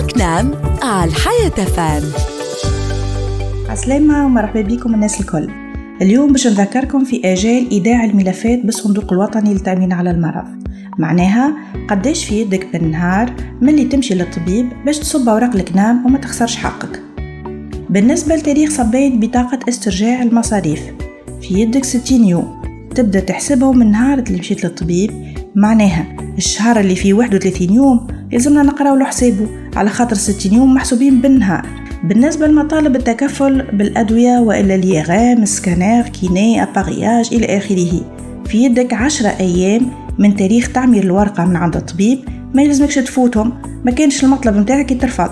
بوكنام على الحياة فام. عسلامة ومرحبا بكم الناس الكل. اليوم باش نذكركم في آجال إيداع الملفات بالصندوق الوطني للتأمين على المرض. معناها قداش في يدك بالنهار ملي تمشي للطبيب باش تصب أوراق الكنام وما تخسرش حقك. بالنسبة لتاريخ صباية بطاقة استرجاع المصاريف. في يدك 60 يوم. تبدأ تحسبهم من نهار اللي مشيت للطبيب. معناها الشهر اللي فيه 31 يوم يلزمنا نقراو له حسابه على خاطر 60 يوم محسوبين بالنهار. بالنسبة لمطالب التكفل بالأدوية وإلا اليغام سكانير كيني أباغياج إلى آخره. في يدك عشرة أيام من تاريخ تعمير الورقة من عند الطبيب ما يلزمكش تفوتهم. ما كانش المطلب متاعك يترفض.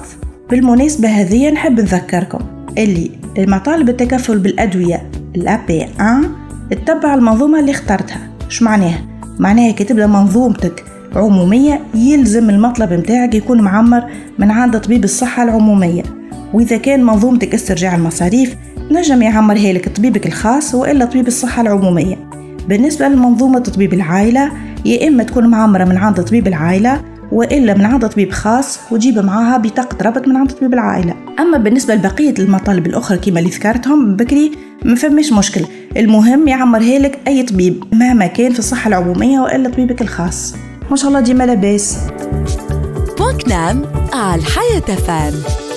بالمناسبة هذه نحب نذكركم اللي المطالب التكفل بالأدوية الأبي 1 اتبع المنظومة اللي اخترتها. شو معناها؟ معناها كي تبدأ منظومتك عمومية يلزم المطلب متاعك يكون معمر من عند طبيب الصحة العمومية. وإذا كان منظومتك استرجاع المصاريف نجم يعمرها لك طبيبك الخاص وإلا طبيب الصحة العمومية. بالنسبة لمنظومة طبيب العائلة يا إما تكون معمرة من عند طبيب العائلة وإلا من عند طبيب خاص وتجيب معاها بطاقة ربط من عند طبيب العائلة. أما بالنسبة لبقية المطالب الأخرى كما اللي ذكرتهم بكري ما فماش مشكل. المهم يعمرها لك أي طبيب مهما كان في الصحة العمومية وإلا طبيبك الخاص. ما شاء الله ديما لاباس. بوكنام على الحياة فام.